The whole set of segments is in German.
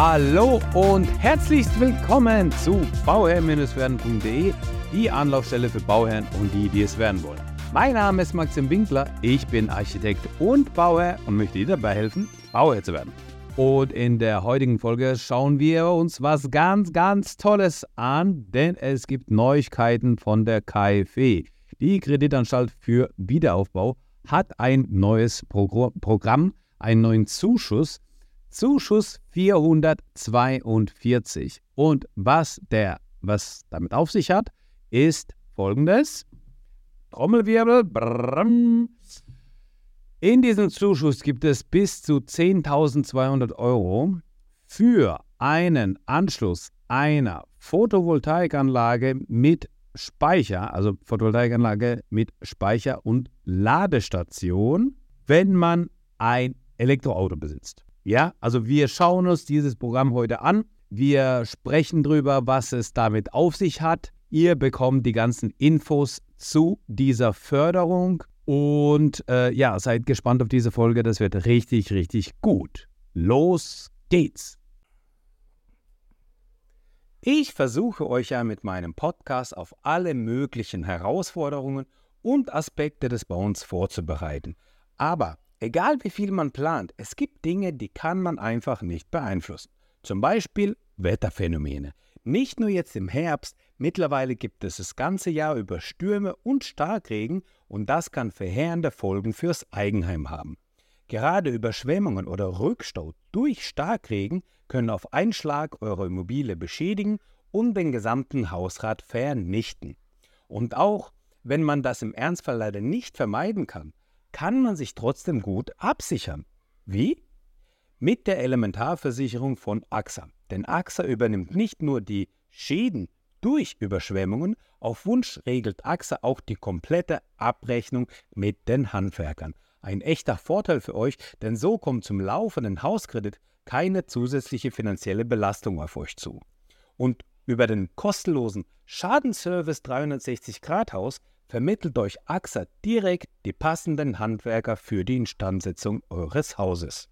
Hallo und herzlich willkommen zu bauherr-werden.de, die Anlaufstelle für Bauherren und die, die es werden wollen. Mein Name ist Maxim Winkler, ich bin Architekt und Bauherr und möchte dir dabei helfen, Bauherr zu werden. Und in der heutigen Folge schauen wir uns was ganz, ganz Tolles an, denn es gibt Neuigkeiten von der KfW. Die Kreditanstalt für Wiederaufbau hat ein neues Progr Programm, einen neuen Zuschuss, Zuschuss 442. Und was der, was damit auf sich hat, ist folgendes. Trommelwirbel. Brrrm. In diesem Zuschuss gibt es bis zu 10.200 Euro für einen Anschluss einer Photovoltaikanlage mit Speicher, also Photovoltaikanlage mit Speicher und Ladestation, wenn man ein Elektroauto besitzt. Ja, also wir schauen uns dieses Programm heute an. Wir sprechen darüber, was es damit auf sich hat. Ihr bekommt die ganzen Infos zu dieser Förderung und äh, ja, seid gespannt auf diese Folge. Das wird richtig, richtig gut. Los geht's! Ich versuche euch ja mit meinem Podcast auf alle möglichen Herausforderungen und Aspekte des Bauens vorzubereiten. Aber Egal wie viel man plant, es gibt Dinge, die kann man einfach nicht beeinflussen. Zum Beispiel Wetterphänomene. Nicht nur jetzt im Herbst, mittlerweile gibt es das ganze Jahr über Stürme und Starkregen und das kann verheerende Folgen fürs Eigenheim haben. Gerade Überschwemmungen oder Rückstau durch Starkregen können auf einen Schlag eure Immobilie beschädigen und den gesamten Hausrat vernichten. Und auch wenn man das im Ernstfall leider nicht vermeiden kann, kann man sich trotzdem gut absichern. Wie? Mit der Elementarversicherung von AXA. Denn AXA übernimmt nicht nur die Schäden durch Überschwemmungen, auf Wunsch regelt AXA auch die komplette Abrechnung mit den Handwerkern. Ein echter Vorteil für euch, denn so kommt zum laufenden Hauskredit keine zusätzliche finanzielle Belastung auf euch zu. Und über den kostenlosen Schadenservice 360 Grad Haus vermittelt euch AXA direkt die passenden Handwerker für die Instandsetzung eures Hauses.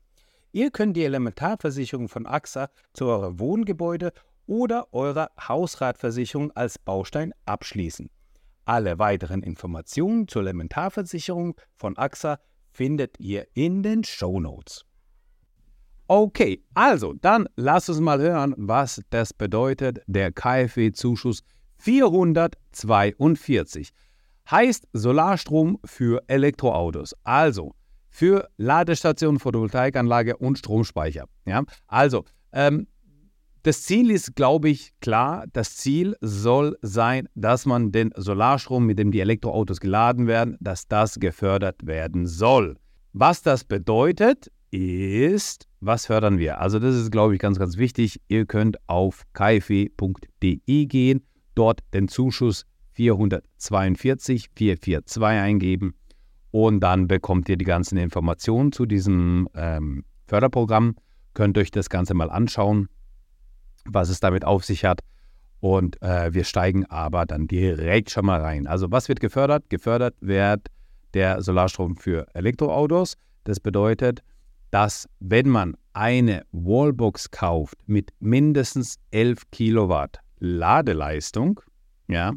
Ihr könnt die Elementarversicherung von AXA zu eurem Wohngebäude oder eurer Hausratversicherung als Baustein abschließen. Alle weiteren Informationen zur Elementarversicherung von AXA findet ihr in den Show Notes. Okay, also dann lasst uns mal hören, was das bedeutet, der KfW-Zuschuss 442 heißt Solarstrom für Elektroautos. Also für Ladestation, Photovoltaikanlage und Stromspeicher. Ja? Also, ähm, das Ziel ist, glaube ich, klar. Das Ziel soll sein, dass man den Solarstrom, mit dem die Elektroautos geladen werden, dass das gefördert werden soll. Was das bedeutet, ist, was fördern wir? Also das ist, glaube ich, ganz, ganz wichtig. Ihr könnt auf kfw.de gehen, dort den Zuschuss 442 442 eingeben und dann bekommt ihr die ganzen Informationen zu diesem ähm, Förderprogramm. Könnt euch das Ganze mal anschauen, was es damit auf sich hat. Und äh, wir steigen aber dann direkt schon mal rein. Also was wird gefördert? Gefördert wird der Solarstrom für Elektroautos. Das bedeutet, dass wenn man eine Wallbox kauft mit mindestens 11 Kilowatt Ladeleistung, ja,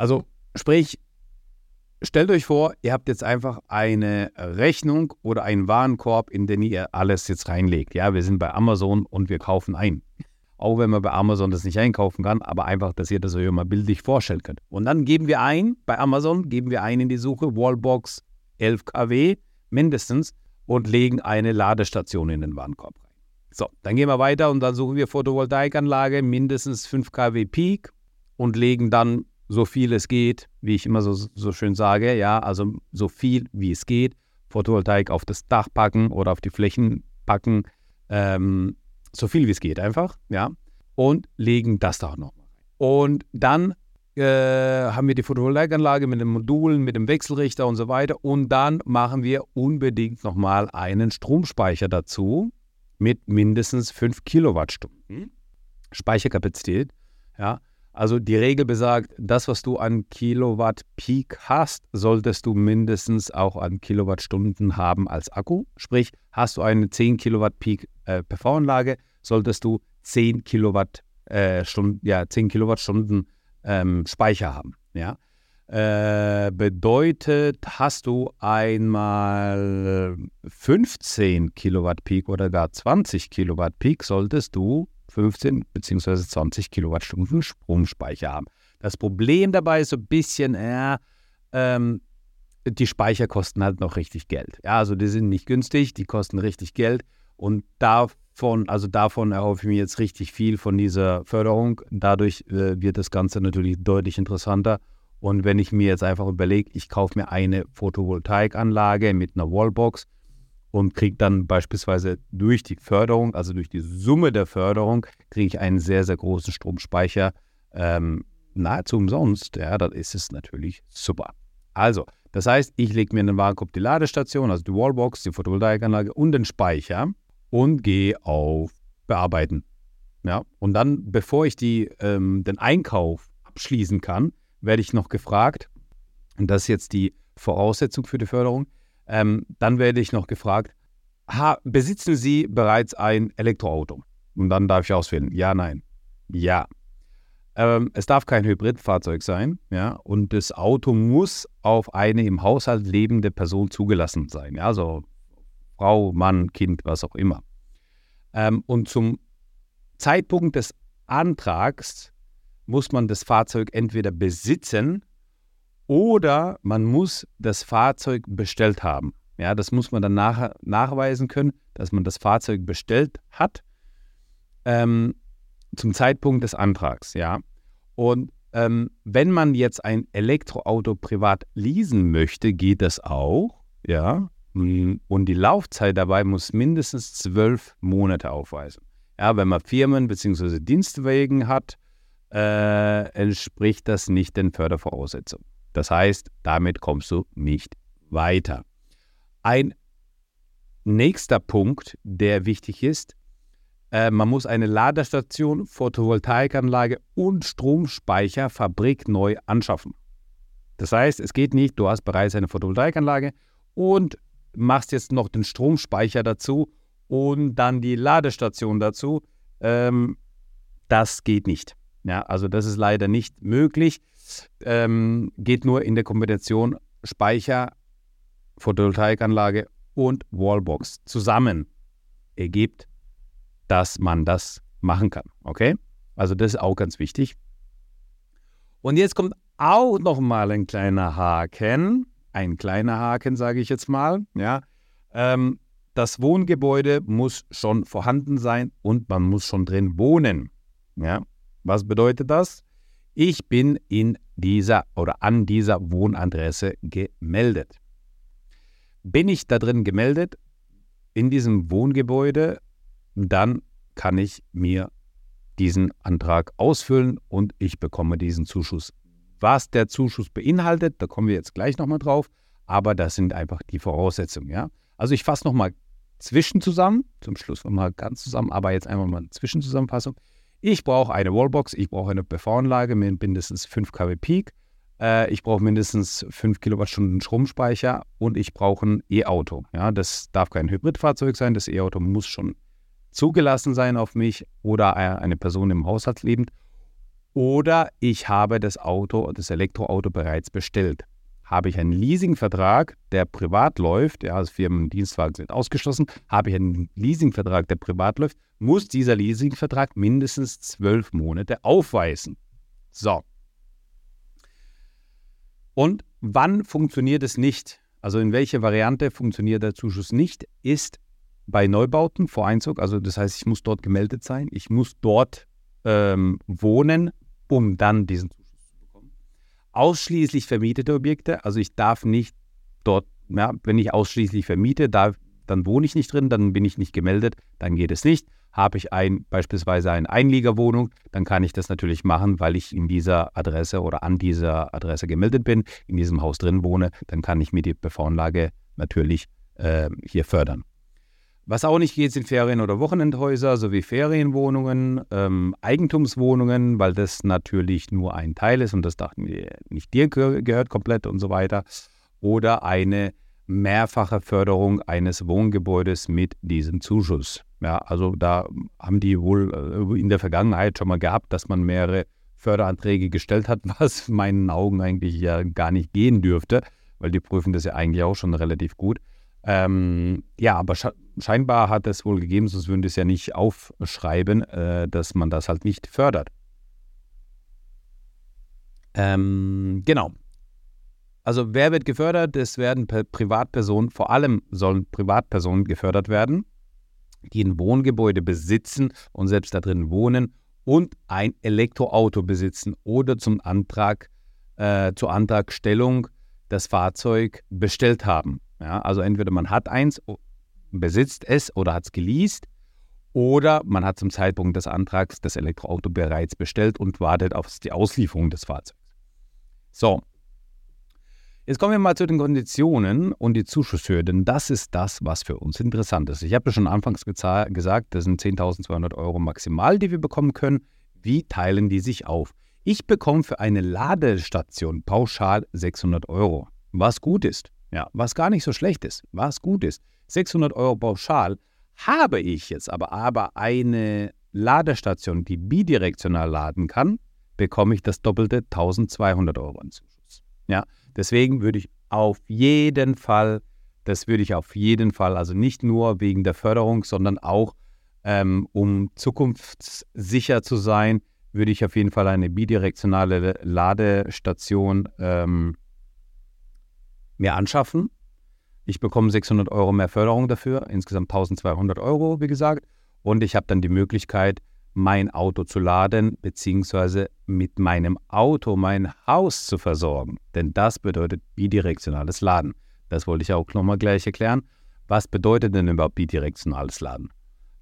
also sprich, stellt euch vor, ihr habt jetzt einfach eine Rechnung oder einen Warenkorb, in den ihr alles jetzt reinlegt. Ja, wir sind bei Amazon und wir kaufen ein. Auch wenn man bei Amazon das nicht einkaufen kann, aber einfach, dass ihr das euch mal bildlich vorstellen könnt. Und dann geben wir ein, bei Amazon geben wir ein in die Suche Wallbox 11 kW mindestens und legen eine Ladestation in den Warenkorb rein. So, dann gehen wir weiter und dann suchen wir Photovoltaikanlage mindestens 5 kW Peak und legen dann so viel es geht, wie ich immer so, so schön sage, ja, also so viel wie es geht, Photovoltaik auf das Dach packen oder auf die Flächen packen, ähm, so viel wie es geht einfach, ja, und legen das da auch noch. Und dann äh, haben wir die Photovoltaikanlage mit den Modulen, mit dem Wechselrichter und so weiter. Und dann machen wir unbedingt nochmal einen Stromspeicher dazu mit mindestens 5 Kilowattstunden Speicherkapazität. Ja, also die Regel besagt, das, was du an Kilowatt Peak hast, solltest du mindestens auch an Kilowattstunden haben als Akku. Sprich, hast du eine 10 Kilowatt Peak äh, PV-Anlage, solltest du 10 Kilowatt äh, ja, 10 Kilowattstunden ähm, Speicher haben. Ja? Äh, bedeutet, hast du einmal 15 Kilowatt Peak oder gar 20 Kilowatt Peak, solltest du 15 bzw. 20 Kilowattstunden Stromspeicher haben. Das Problem dabei ist so ein bisschen, äh, ähm, die Speicher kosten halt noch richtig Geld. Ja, also die sind nicht günstig, die kosten richtig Geld und davon, also davon erhoffe ich mir jetzt richtig viel von dieser Förderung. Dadurch äh, wird das Ganze natürlich deutlich interessanter. Und wenn ich mir jetzt einfach überlege, ich kaufe mir eine Photovoltaikanlage mit einer Wallbox und kriege dann beispielsweise durch die Förderung, also durch die Summe der Förderung, kriege ich einen sehr, sehr großen Stromspeicher ähm, nahezu umsonst. Ja, dann ist es natürlich super. Also, das heißt, ich lege mir in den Warenkorb die Ladestation, also die Wallbox, die Photovoltaikanlage und den Speicher und gehe auf Bearbeiten. Ja, und dann, bevor ich die, ähm, den Einkauf abschließen kann, werde ich noch gefragt, und das ist jetzt die Voraussetzung für die Förderung, ähm, dann werde ich noch gefragt, ha, besitzen Sie bereits ein Elektroauto? Und dann darf ich auswählen, ja, nein, ja. Ähm, es darf kein Hybridfahrzeug sein, ja, und das Auto muss auf eine im Haushalt lebende Person zugelassen sein, ja, also Frau, Mann, Kind, was auch immer. Ähm, und zum Zeitpunkt des Antrags muss man das Fahrzeug entweder besitzen oder man muss das Fahrzeug bestellt haben. Ja, das muss man dann nach, nachweisen können, dass man das Fahrzeug bestellt hat ähm, zum Zeitpunkt des Antrags. Ja, und ähm, wenn man jetzt ein Elektroauto privat leasen möchte, geht das auch. Ja, und die Laufzeit dabei muss mindestens zwölf Monate aufweisen. Ja, wenn man Firmen- bzw. Dienstwagen hat, äh, entspricht das nicht den Fördervoraussetzungen. Das heißt, damit kommst du nicht weiter. Ein nächster Punkt, der wichtig ist, äh, man muss eine Ladestation, Photovoltaikanlage und Stromspeicher fabrikneu anschaffen. Das heißt, es geht nicht, du hast bereits eine Photovoltaikanlage und machst jetzt noch den Stromspeicher dazu und dann die Ladestation dazu. Ähm, das geht nicht. Ja, also das ist leider nicht möglich. Ähm, geht nur in der Kombination Speicher, Photovoltaikanlage und Wallbox zusammen ergibt, dass man das machen kann. Okay? Also das ist auch ganz wichtig. Und jetzt kommt auch nochmal ein kleiner Haken. Ein kleiner Haken, sage ich jetzt mal. Ja. Ähm, das Wohngebäude muss schon vorhanden sein und man muss schon drin wohnen. Ja. Was bedeutet das? Ich bin in dieser oder an dieser Wohnadresse gemeldet. Bin ich da drin gemeldet, in diesem Wohngebäude, dann kann ich mir diesen Antrag ausfüllen und ich bekomme diesen Zuschuss. Was der Zuschuss beinhaltet, da kommen wir jetzt gleich nochmal drauf, aber das sind einfach die Voraussetzungen. Ja? Also ich fasse nochmal zwischen zusammen, zum Schluss nochmal ganz zusammen, aber jetzt einfach mal eine Zwischenzusammenfassung. Ich brauche eine Wallbox, ich brauche eine PV-Anlage mit mindestens 5 kW Peak, äh, ich brauche mindestens 5 Kilowattstunden Stromspeicher und ich brauche ein E-Auto. Ja, das darf kein Hybridfahrzeug sein, das E-Auto muss schon zugelassen sein auf mich oder eine Person im Haushalt lebend. Oder ich habe das Auto, das Elektroauto bereits bestellt habe ich einen Leasingvertrag, der privat läuft, ja, also Firmen und Dienstwagen sind ausgeschlossen, habe ich einen Leasingvertrag, der privat läuft, muss dieser Leasingvertrag mindestens zwölf Monate aufweisen. So. Und wann funktioniert es nicht? Also in welcher Variante funktioniert der Zuschuss nicht, ist bei Neubauten vor Einzug. Also das heißt, ich muss dort gemeldet sein, ich muss dort ähm, wohnen, um dann diesen ausschließlich vermietete Objekte. Also ich darf nicht dort, ja, wenn ich ausschließlich vermiete, darf, dann wohne ich nicht drin, dann bin ich nicht gemeldet, dann geht es nicht. Habe ich ein, beispielsweise eine Einliegerwohnung, dann kann ich das natürlich machen, weil ich in dieser Adresse oder an dieser Adresse gemeldet bin, in diesem Haus drin wohne, dann kann ich mir die PV-Anlage natürlich äh, hier fördern. Was auch nicht geht, sind Ferien- oder Wochenendhäuser sowie Ferienwohnungen, ähm, Eigentumswohnungen, weil das natürlich nur ein Teil ist und das nicht dir gehört komplett und so weiter. Oder eine mehrfache Förderung eines Wohngebäudes mit diesem Zuschuss. Ja, also da haben die wohl äh, in der Vergangenheit schon mal gehabt, dass man mehrere Förderanträge gestellt hat, was meinen Augen eigentlich ja gar nicht gehen dürfte, weil die prüfen das ja eigentlich auch schon relativ gut. Ähm, ja, aber scheinbar hat es wohl gegeben, sonst würden die es ja nicht aufschreiben, äh, dass man das halt nicht fördert. Ähm, genau. Also wer wird gefördert? Es werden Privatpersonen, vor allem sollen Privatpersonen gefördert werden, die ein Wohngebäude besitzen und selbst da drin wohnen und ein Elektroauto besitzen oder zum Antrag, äh, zur Antragstellung das Fahrzeug bestellt haben. Ja, also entweder man hat eins, besitzt es oder hat es geleast oder man hat zum Zeitpunkt des Antrags das Elektroauto bereits bestellt und wartet auf die Auslieferung des Fahrzeugs. So, Jetzt kommen wir mal zu den Konditionen und die Zuschusshöhe, denn das ist das, was für uns interessant ist. Ich habe ja schon anfangs gesagt, das sind 10.200 Euro maximal, die wir bekommen können. Wie teilen die sich auf? Ich bekomme für eine Ladestation pauschal 600 Euro, was gut ist. Ja, was gar nicht so schlecht ist, was gut ist. 600 Euro pauschal. Habe ich jetzt aber, aber eine Ladestation, die bidirektional laden kann, bekomme ich das doppelte 1200 Euro in Zuschuss. Ja, Deswegen würde ich auf jeden Fall, das würde ich auf jeden Fall, also nicht nur wegen der Förderung, sondern auch ähm, um zukunftssicher zu sein, würde ich auf jeden Fall eine bidirektionale Ladestation ähm, mir anschaffen. Ich bekomme 600 Euro mehr Förderung dafür, insgesamt 1200 Euro, wie gesagt. Und ich habe dann die Möglichkeit, mein Auto zu laden, beziehungsweise mit meinem Auto mein Haus zu versorgen. Denn das bedeutet bidirektionales Laden. Das wollte ich auch nochmal gleich erklären. Was bedeutet denn überhaupt bidirektionales Laden?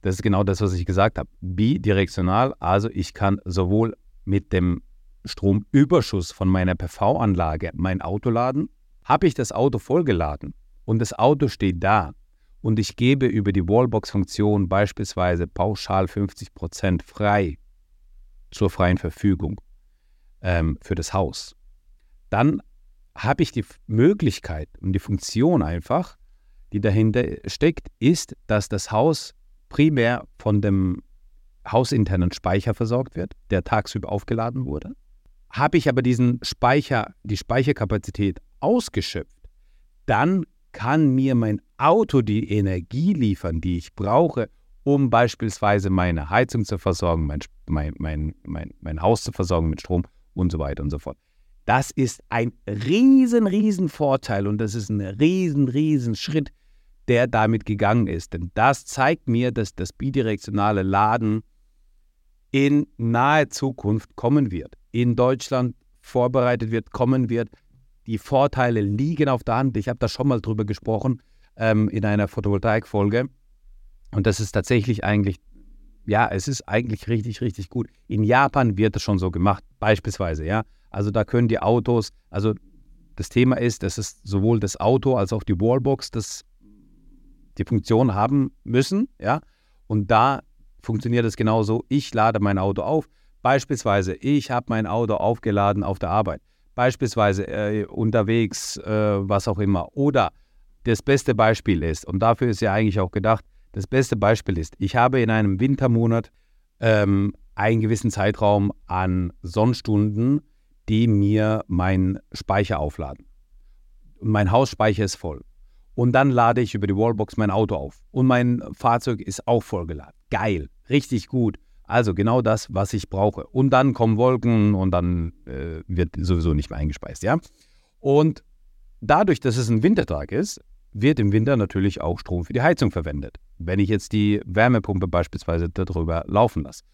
Das ist genau das, was ich gesagt habe. Bidirektional, also ich kann sowohl mit dem Stromüberschuss von meiner PV-Anlage mein Auto laden. Habe ich das Auto vollgeladen und das Auto steht da und ich gebe über die Wallbox-Funktion beispielsweise pauschal 50% frei zur freien Verfügung ähm, für das Haus, dann habe ich die Möglichkeit und die Funktion einfach, die dahinter steckt, ist, dass das Haus primär von dem hausinternen Speicher versorgt wird, der tagsüber aufgeladen wurde. Habe ich aber diesen Speicher, die Speicherkapazität ausgeschöpft, dann kann mir mein Auto die Energie liefern, die ich brauche, um beispielsweise meine Heizung zu versorgen, mein, mein, mein, mein, mein Haus zu versorgen mit Strom und so weiter und so fort. Das ist ein riesen, riesen Vorteil und das ist ein riesen, riesen Schritt, der damit gegangen ist. Denn das zeigt mir, dass das bidirektionale Laden in naher Zukunft kommen wird, in Deutschland vorbereitet wird, kommen wird. Die Vorteile liegen auf der Hand. Ich habe da schon mal drüber gesprochen ähm, in einer Photovoltaik-Folge. Und das ist tatsächlich eigentlich, ja, es ist eigentlich richtig, richtig gut. In Japan wird das schon so gemacht, beispielsweise, ja. Also da können die Autos, also das Thema ist, dass es sowohl das Auto als auch die Wallbox das, die Funktion haben müssen, ja. Und da funktioniert es genauso. Ich lade mein Auto auf. Beispielsweise, ich habe mein Auto aufgeladen auf der Arbeit beispielsweise äh, unterwegs, äh, was auch immer. Oder das beste Beispiel ist, und dafür ist ja eigentlich auch gedacht, das beste Beispiel ist, ich habe in einem Wintermonat ähm, einen gewissen Zeitraum an Sonnenstunden, die mir meinen Speicher aufladen. Und mein Hausspeicher ist voll. Und dann lade ich über die Wallbox mein Auto auf. Und mein Fahrzeug ist auch vollgeladen. Geil, richtig gut. Also genau das, was ich brauche. Und dann kommen Wolken und dann äh, wird sowieso nicht mehr eingespeist, ja. Und dadurch, dass es ein Wintertag ist, wird im Winter natürlich auch Strom für die Heizung verwendet. Wenn ich jetzt die Wärmepumpe beispielsweise darüber laufen lasse.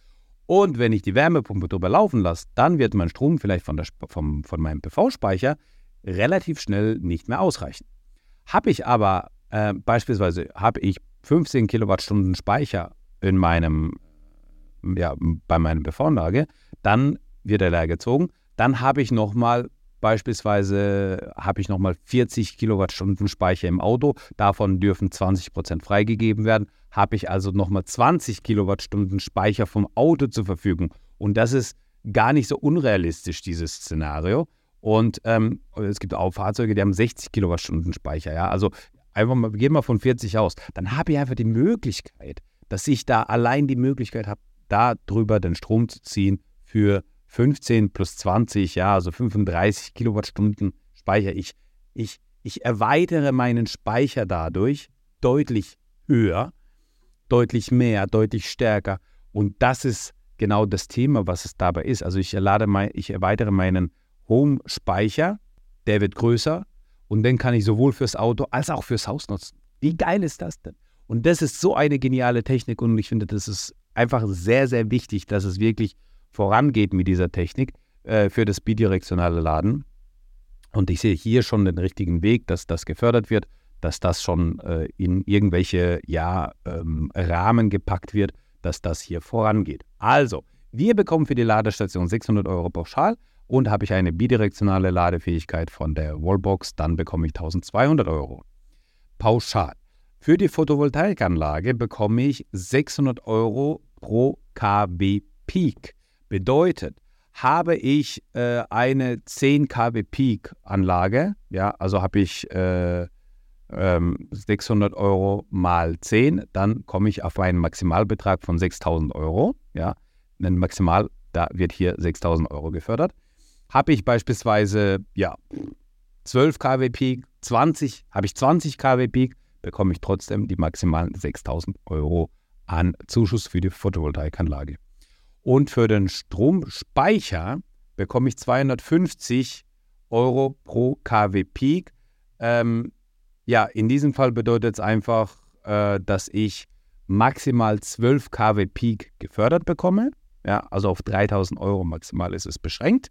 Und wenn ich die Wärmepumpe darüber laufen lasse, dann wird mein Strom vielleicht von, der, vom, von meinem PV-Speicher relativ schnell nicht mehr ausreichen. Habe ich aber äh, beispielsweise habe ich 15 Kilowattstunden Speicher in meinem ja, bei meiner PV-Anlage, dann wird er leer gezogen. Dann habe ich nochmal beispielsweise habe ich nochmal 40 Kilowattstunden Speicher im Auto. Davon dürfen 20 Prozent freigegeben werden. Habe ich also nochmal 20 Kilowattstunden Speicher vom Auto zur Verfügung. Und das ist gar nicht so unrealistisch, dieses Szenario. Und ähm, es gibt auch Fahrzeuge, die haben 60 Kilowattstunden Speicher. Ja? Also einfach mal, wir gehen mal von 40 aus. Dann habe ich einfach die Möglichkeit, dass ich da allein die Möglichkeit habe, da drüber den Strom zu ziehen für 15 plus 20, ja, also 35 Kilowattstunden Speicher. Ich, ich, ich erweitere meinen Speicher dadurch deutlich höher, deutlich mehr, deutlich stärker. Und das ist genau das Thema, was es dabei ist. Also ich, lade mein, ich erweitere meinen Home-Speicher, der wird größer und den kann ich sowohl fürs Auto als auch fürs Haus nutzen. Wie geil ist das denn? Und das ist so eine geniale Technik und ich finde, das ist einfach sehr, sehr wichtig, dass es wirklich vorangeht mit dieser Technik äh, für das bidirektionale Laden. Und ich sehe hier schon den richtigen Weg, dass das gefördert wird, dass das schon äh, in irgendwelche ja, ähm, Rahmen gepackt wird, dass das hier vorangeht. Also, wir bekommen für die Ladestation 600 Euro pauschal und habe ich eine bidirektionale Ladefähigkeit von der Wallbox, dann bekomme ich 1200 Euro. Pauschal. Für die Photovoltaikanlage bekomme ich 600 Euro pro kW Peak. Bedeutet, habe ich äh, eine 10 kW Peak Anlage, ja, also habe ich äh, ähm, 600 Euro mal 10, dann komme ich auf einen Maximalbetrag von 6000 Euro, ja, ein Maximal, da wird hier 6000 Euro gefördert. Habe ich beispielsweise, ja, 12 kW Peak, 20, habe ich 20 kW Peak, bekomme ich trotzdem die maximalen 6000 Euro an Zuschuss für die Photovoltaikanlage. Und für den Stromspeicher bekomme ich 250 Euro pro kW Peak. Ähm, ja, in diesem Fall bedeutet es einfach, äh, dass ich maximal 12 kW Peak gefördert bekomme. Ja, also auf 3000 Euro maximal ist es beschränkt.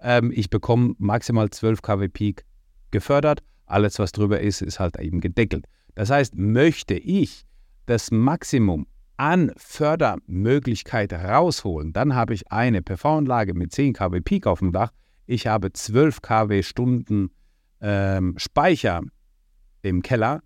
Ähm, ich bekomme maximal 12 kW Peak gefördert. Alles, was drüber ist, ist halt eben gedeckelt. Das heißt, möchte ich das Maximum an Fördermöglichkeit rausholen, dann habe ich eine PV-Anlage mit 10 kW Peak auf dem Dach. Ich habe 12 kW Stunden ähm, Speicher im Keller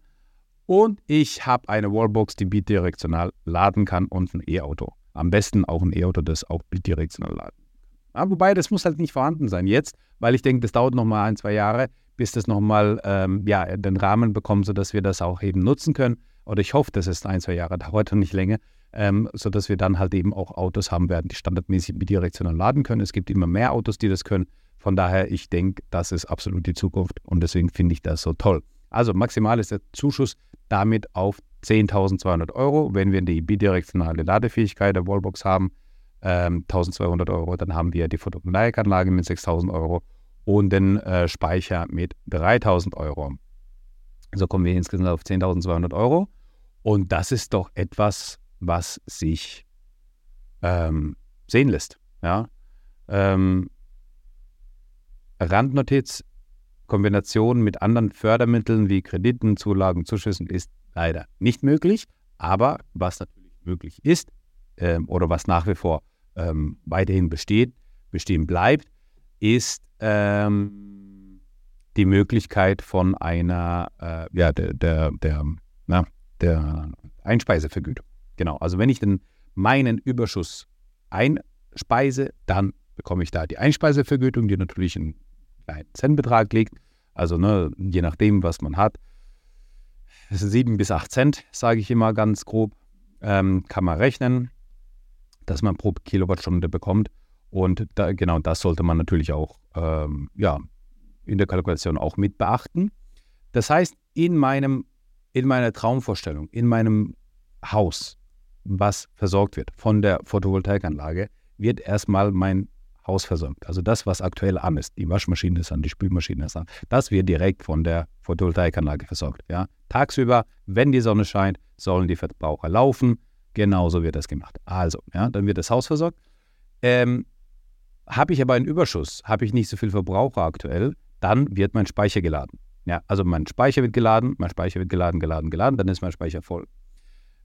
und ich habe eine Wallbox, die bidirektional laden kann und ein E-Auto. Am besten auch ein E-Auto, das auch bidirektional laden kann. Ja, wobei, das muss halt nicht vorhanden sein jetzt, weil ich denke, das dauert noch mal ein, zwei Jahre, bis das nochmal ähm, ja, den Rahmen bekommt, sodass wir das auch eben nutzen können. Oder ich hoffe, dass es ein, zwei Jahre dauert und nicht länger, ähm, sodass wir dann halt eben auch Autos haben werden, die standardmäßig bidirektional laden können. Es gibt immer mehr Autos, die das können. Von daher, ich denke, das ist absolut die Zukunft und deswegen finde ich das so toll. Also maximal ist der Zuschuss damit auf 10.200 Euro. Wenn wir die bidirektionale Ladefähigkeit der Wallbox haben, ähm, 1.200 Euro, dann haben wir die Photovoltaikanlage mit 6.000 Euro und den äh, Speicher mit 3.000 Euro. So kommen wir insgesamt auf 10.200 Euro. Und das ist doch etwas, was sich ähm, sehen lässt. Ja? Ähm, Randnotiz, Kombination mit anderen Fördermitteln wie Krediten, Zulagen, Zuschüssen ist leider nicht möglich. Aber was natürlich möglich ist ähm, oder was nach wie vor ähm, weiterhin besteht, bestehen bleibt, ist ähm, die Möglichkeit von einer, äh, ja, der, der, der, na, der Einspeisevergütung. Genau, also wenn ich den, meinen Überschuss einspeise, dann bekomme ich da die Einspeisevergütung, die natürlich einen kleinen Centbetrag liegt. Also ne, je nachdem, was man hat. Sieben bis acht Cent, sage ich immer ganz grob, ähm, kann man rechnen, dass man pro Kilowattstunde bekommt. Und da, genau das sollte man natürlich auch ähm, ja, in der Kalkulation auch mit beachten. Das heißt, in, meinem, in meiner Traumvorstellung, in meinem Haus, was versorgt wird von der Photovoltaikanlage, wird erstmal mein Haus versorgt. Also das, was aktuell an ist, die Waschmaschine ist an, die Spülmaschine ist an, das wird direkt von der Photovoltaikanlage versorgt. Ja? Tagsüber, wenn die Sonne scheint, sollen die Verbraucher laufen. Genauso wird das gemacht. Also, ja, dann wird das Haus versorgt. Ähm, habe ich aber einen Überschuss, habe ich nicht so viel Verbraucher aktuell, dann wird mein Speicher geladen. Ja, also mein Speicher wird geladen, mein Speicher wird geladen, geladen, geladen, dann ist mein Speicher voll.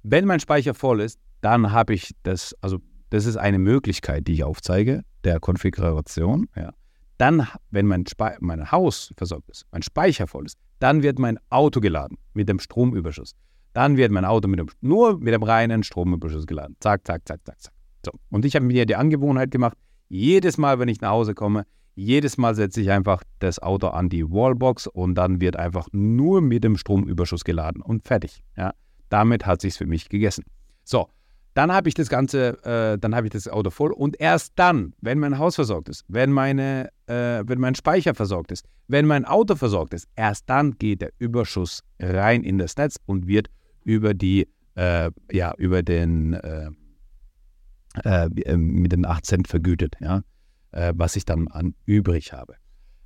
Wenn mein Speicher voll ist, dann habe ich das, also das ist eine Möglichkeit, die ich aufzeige, der Konfiguration. Ja. Dann, wenn mein, mein Haus versorgt ist, mein Speicher voll ist, dann wird mein Auto geladen mit dem Stromüberschuss. Dann wird mein Auto mit dem, nur mit dem reinen Stromüberschuss geladen. Zack, zack, zack, zack, zack. So. Und ich habe mir die Angewohnheit gemacht, jedes Mal, wenn ich nach Hause komme, Jedes Mal setze ich einfach das Auto an die Wallbox und dann wird einfach nur mit dem Stromüberschuss geladen und fertig. Ja, damit hat sich's für mich gegessen. So, dann habe ich das Ganze, äh, dann habe ich das Auto voll und erst dann, wenn mein Haus versorgt ist, wenn, meine, äh, wenn mein Speicher versorgt ist, wenn mein Auto versorgt ist, erst dann geht der Überschuss rein in das Netz und wird über die, äh, ja, über den, äh, äh, äh, mit den 8 Cent vergütet, ja, was ich dann an übrig habe.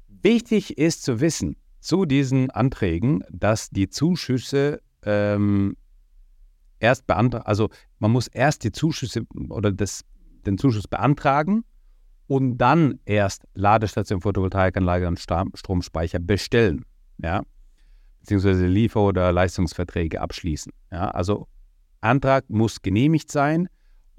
Wichtig ist zu wissen zu diesen Anträgen, dass die Zuschüsse ähm, erst beantragen, also man muss erst die Zuschüsse oder das, den Zuschuss beantragen und dann erst Ladestation, Photovoltaikanlage und Stromspeicher bestellen, ja, beziehungsweise Liefer- oder Leistungsverträge abschließen. Ja, also Antrag muss genehmigt sein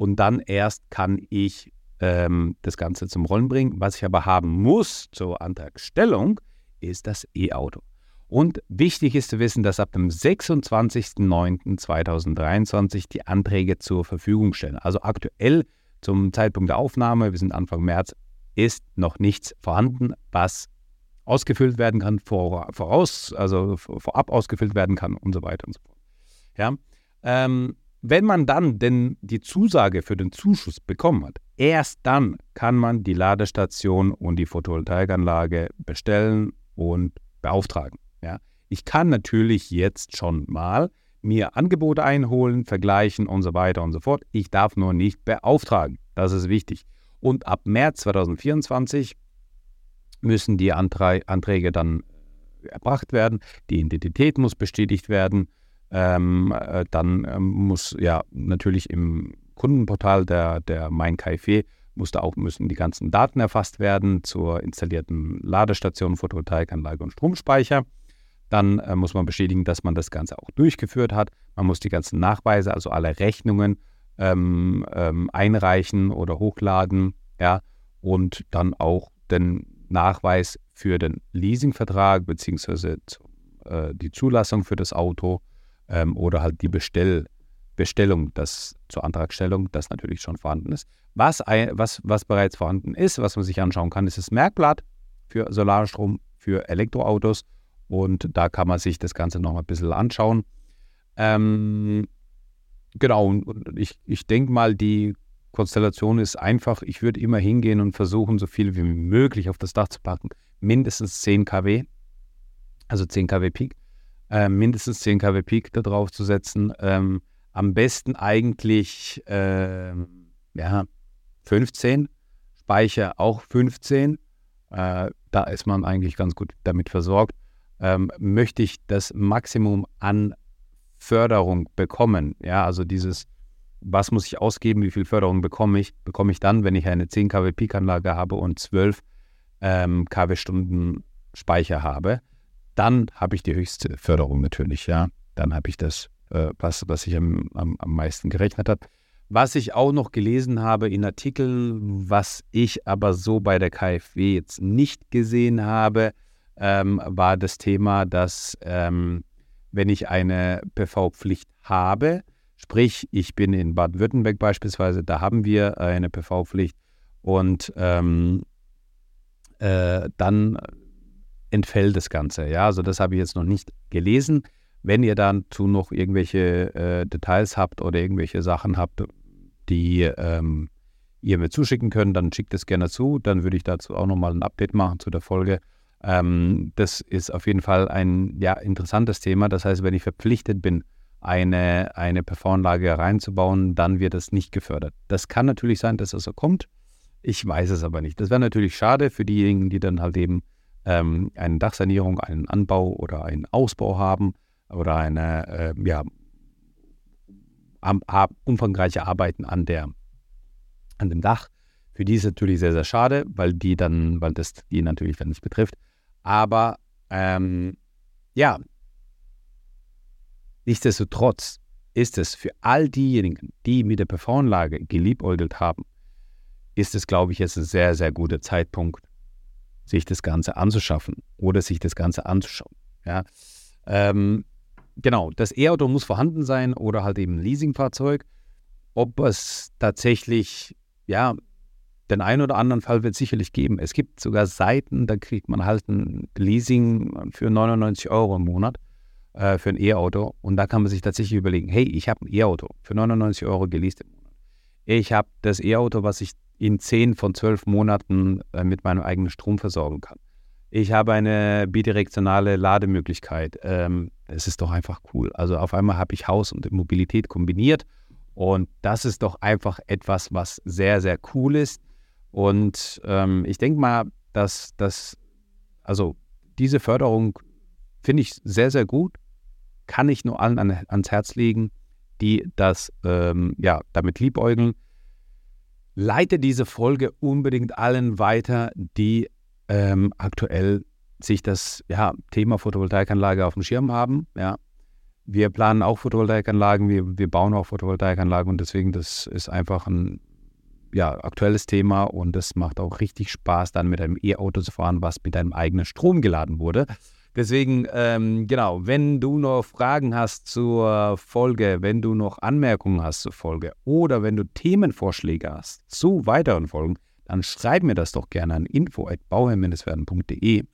und dann erst kann ich ähm, das Ganze zum Rollen bringen. Was ich aber haben muss zur Antragstellung, ist das E-Auto. Und wichtig ist zu wissen, dass ab dem 26.09.2023 die Anträge zur Verfügung stellen. Also aktuell zum Zeitpunkt der Aufnahme, wir sind Anfang März, ist noch nichts vorhanden, was ausgefüllt werden kann, voraus, also vorab ausgefüllt werden kann und so weiter und so fort. Ja? Ähm, wenn man dann denn die Zusage für den Zuschuss bekommen hat, erst dann kann man die Ladestation und die Photovoltaikanlage bestellen und beauftragen. Ja. Ich kann natürlich jetzt schon mal mir Angebote einholen, vergleichen und so weiter und so fort. Ich darf nur nicht beauftragen. Das ist wichtig. Und ab März 2024 müssen die Anträge dann erbracht werden. Die Identität muss bestätigt werden. Ähm, äh, dann ähm, muss ja natürlich im Kundenportal der, der Mein KfW muss auch, müssen die ganzen Daten erfasst werden zur installierten Ladestation, Photovoltaikanlage und Stromspeicher. Dann äh, muss man bestätigen, dass man das Ganze auch durchgeführt hat. Man muss die ganzen Nachweise, also alle Rechnungen ähm, ähm, einreichen oder hochladen. Ja, und dann auch den Nachweis für den Leasingvertrag beziehungsweise äh, die Zulassung für das Auto ähm, oder halt die Bestell, Bestellung, das zur Antragstellung, das natürlich schon vorhanden ist. Was, was, was bereits vorhanden ist, was man sich anschauen kann, ist das Merkblatt für Solarstrom für Elektroautos und da kann man sich das Ganze noch ein bisschen anschauen. Ähm, genau, und ich, ich denke mal, die Konstellation ist einfach. Ich würde immer hingehen und versuchen, so viel wie möglich auf das Dach zu packen. Mindestens 10 kW, also 10 kW Peak, äh, mindestens 10 kW Peak da drauf zu setzen. Ähm, am besten eigentlich äh, ja, 15, Speicher auch 15. Äh, da ist man eigentlich ganz gut damit versorgt ähm, möchte ich das Maximum an Förderung bekommen. Ja, also dieses, was muss ich ausgeben, wie viel Förderung bekomme ich, bekomme ich dann, wenn ich eine 10 kW Peak-Anlage habe und 12 ähm, kW-Stunden Speicher habe. Dann habe ich die höchste Förderung natürlich, ja. Dann habe ich das, äh, was, was ich am, am, am meisten gerechnet habe. Was ich auch noch gelesen habe in Artikeln, was ich aber so bei der KfW jetzt nicht gesehen habe, ähm, war das Thema, dass ähm, wenn ich eine PV-Pflicht habe, sprich ich bin in Baden-Württemberg beispielsweise, da haben wir eine PV-Pflicht und ähm, äh, dann entfällt das Ganze. Ja, also das habe ich jetzt noch nicht gelesen. Wenn ihr dazu noch irgendwelche äh, Details habt oder irgendwelche Sachen habt, die ähm, ihr mir zuschicken könnt, dann schickt es gerne zu. Dann würde ich dazu auch nochmal ein Update machen zu der Folge. Ähm, das ist auf jeden Fall ein ja, interessantes Thema. Das heißt, wenn ich verpflichtet bin, eine, eine PV-Anlage reinzubauen, dann wird es nicht gefördert. Das kann natürlich sein, dass es so kommt. Ich weiß es aber nicht. Das wäre natürlich schade für diejenigen, die dann halt eben ähm, eine Dachsanierung, einen Anbau oder einen Ausbau haben oder eine äh, ja, umfangreiche Arbeiten an, der, an dem Dach. Für die ist es natürlich sehr, sehr schade, weil die dann, weil das die natürlich dann nicht betrifft. Aber ähm, ja, nichtsdestotrotz ist es für all diejenigen, die mit der PV-Anlage geliebäugelt haben, ist es, glaube ich, jetzt ein sehr, sehr guter Zeitpunkt, sich das Ganze anzuschaffen oder sich das Ganze anzuschauen. Ja. Ähm, genau, das E-Auto muss vorhanden sein oder halt eben ein Leasingfahrzeug. Ob es tatsächlich ja, den einen oder anderen Fall wird es sicherlich geben. Es gibt sogar Seiten, da kriegt man halt ein Leasing für 99 Euro im Monat äh, für ein E-Auto. Und da kann man sich tatsächlich überlegen, hey, ich habe ein E-Auto für 99 Euro geleast im Monat. Ich habe das E-Auto, was ich in 10 von 12 Monaten äh, mit meinem eigenen Strom versorgen kann. Ich habe eine bidirektionale Lademöglichkeit. Ähm, es ist doch einfach cool. Also auf einmal habe ich Haus und Mobilität kombiniert. Und das ist doch einfach etwas, was sehr, sehr cool ist. Und ähm, ich denke mal, dass das, also diese Förderung finde ich sehr, sehr gut. Kann ich nur allen an, ans Herz legen, die das ähm, ja, damit liebäugeln. Leite diese Folge unbedingt allen weiter, die ähm, aktuell sich das ja, Thema Photovoltaikanlage auf dem Schirm haben. Ja. Wir planen auch Photovoltaikanlagen, wir, wir bauen auch Photovoltaikanlagen und deswegen, das ist einfach ein ja, aktuelles Thema und es macht auch richtig Spaß, dann mit einem E-Auto zu fahren, was mit einem eigenen Strom geladen wurde. Deswegen, ähm, genau, wenn du noch Fragen hast zur Folge, wenn du noch Anmerkungen hast zur Folge oder wenn du Themenvorschläge hast zu weiteren Folgen, dann schreib mir das doch gerne an info.bauherr-werden.de.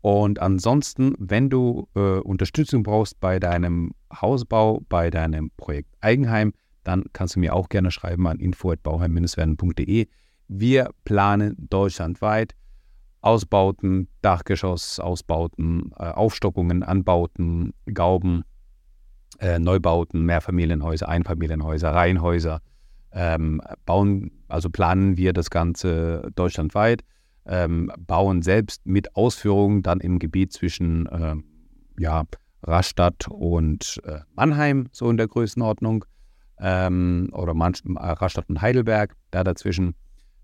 Und ansonsten, wenn du äh, Unterstützung brauchst bei deinem Hausbau, bei deinem Projekt Eigenheim, dann kannst du mir auch gerne schreiben an info.bauherr-werden.de. Wir planen deutschlandweit Ausbauten, Dachgeschossausbauten, äh, Aufstockungen, Anbauten, Gauben, äh, Neubauten, Mehrfamilienhäuser, Einfamilienhäuser, Reihenhäuser, ähm, bauen, also planen wir das Ganze deutschlandweit, ähm, bauen selbst mit Ausführungen dann im Gebiet zwischen äh, ja, Rastatt und äh, Mannheim, so in der Größenordnung, ähm, oder manch, äh, Rastatt und Heidelberg, da dazwischen.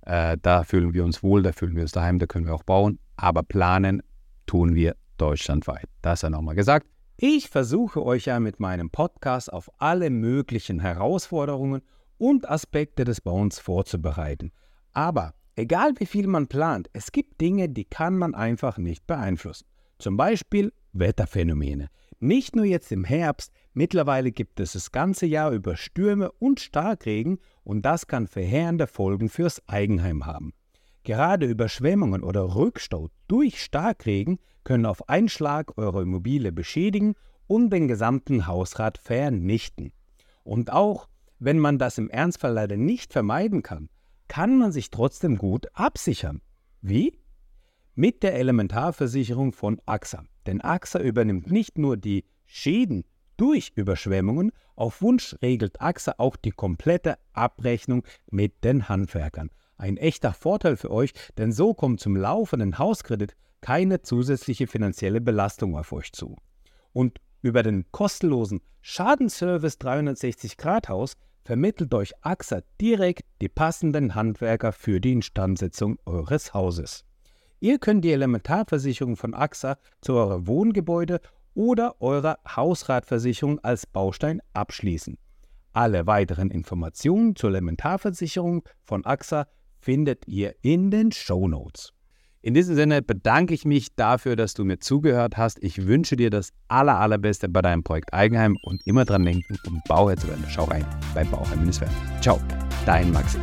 Äh, da fühlen wir uns wohl, da fühlen wir uns daheim, da können wir auch bauen, aber planen tun wir deutschlandweit. Das sei nochmal gesagt. Ich versuche euch ja mit meinem Podcast auf alle möglichen Herausforderungen und Aspekte des Bauens vorzubereiten. Aber egal wie viel man plant, es gibt Dinge, die kann man einfach nicht beeinflussen. Zum Beispiel Wetterphänomene. Nicht nur jetzt im Herbst, mittlerweile gibt es das ganze Jahr über Stürme und Starkregen und das kann verheerende Folgen fürs Eigenheim haben. Gerade Überschwemmungen oder Rückstau durch Starkregen können auf einen Schlag eure Immobilie beschädigen und den gesamten Hausrat vernichten. Und auch wenn man das im Ernstfall leider nicht vermeiden kann, kann man sich trotzdem gut absichern. Wie? Mit der Elementarversicherung von AXA. Denn AXA übernimmt nicht nur die Schäden durch Überschwemmungen, auf Wunsch regelt AXA auch die komplette Abrechnung mit den Handwerkern. Ein echter Vorteil für euch, denn so kommt zum laufenden Hauskredit keine zusätzliche finanzielle Belastung auf euch zu. Und über den kostenlosen Schadenservice 360 Grad Haus vermittelt euch AXA direkt die passenden Handwerker für die Instandsetzung eures Hauses. Ihr könnt die Elementarversicherung von AXA zu eurem Wohngebäude oder eurer Hausratversicherung als Baustein abschließen. Alle weiteren Informationen zur Elementarversicherung von AXA findet ihr in den Show Notes. In diesem Sinne bedanke ich mich dafür, dass du mir zugehört hast. Ich wünsche dir das aller, allerbeste bei deinem Projekt Eigenheim und immer dran denken, um Bauherr zu werden. Schau rein bei Bauherr-Werden. Ciao, dein Maxi.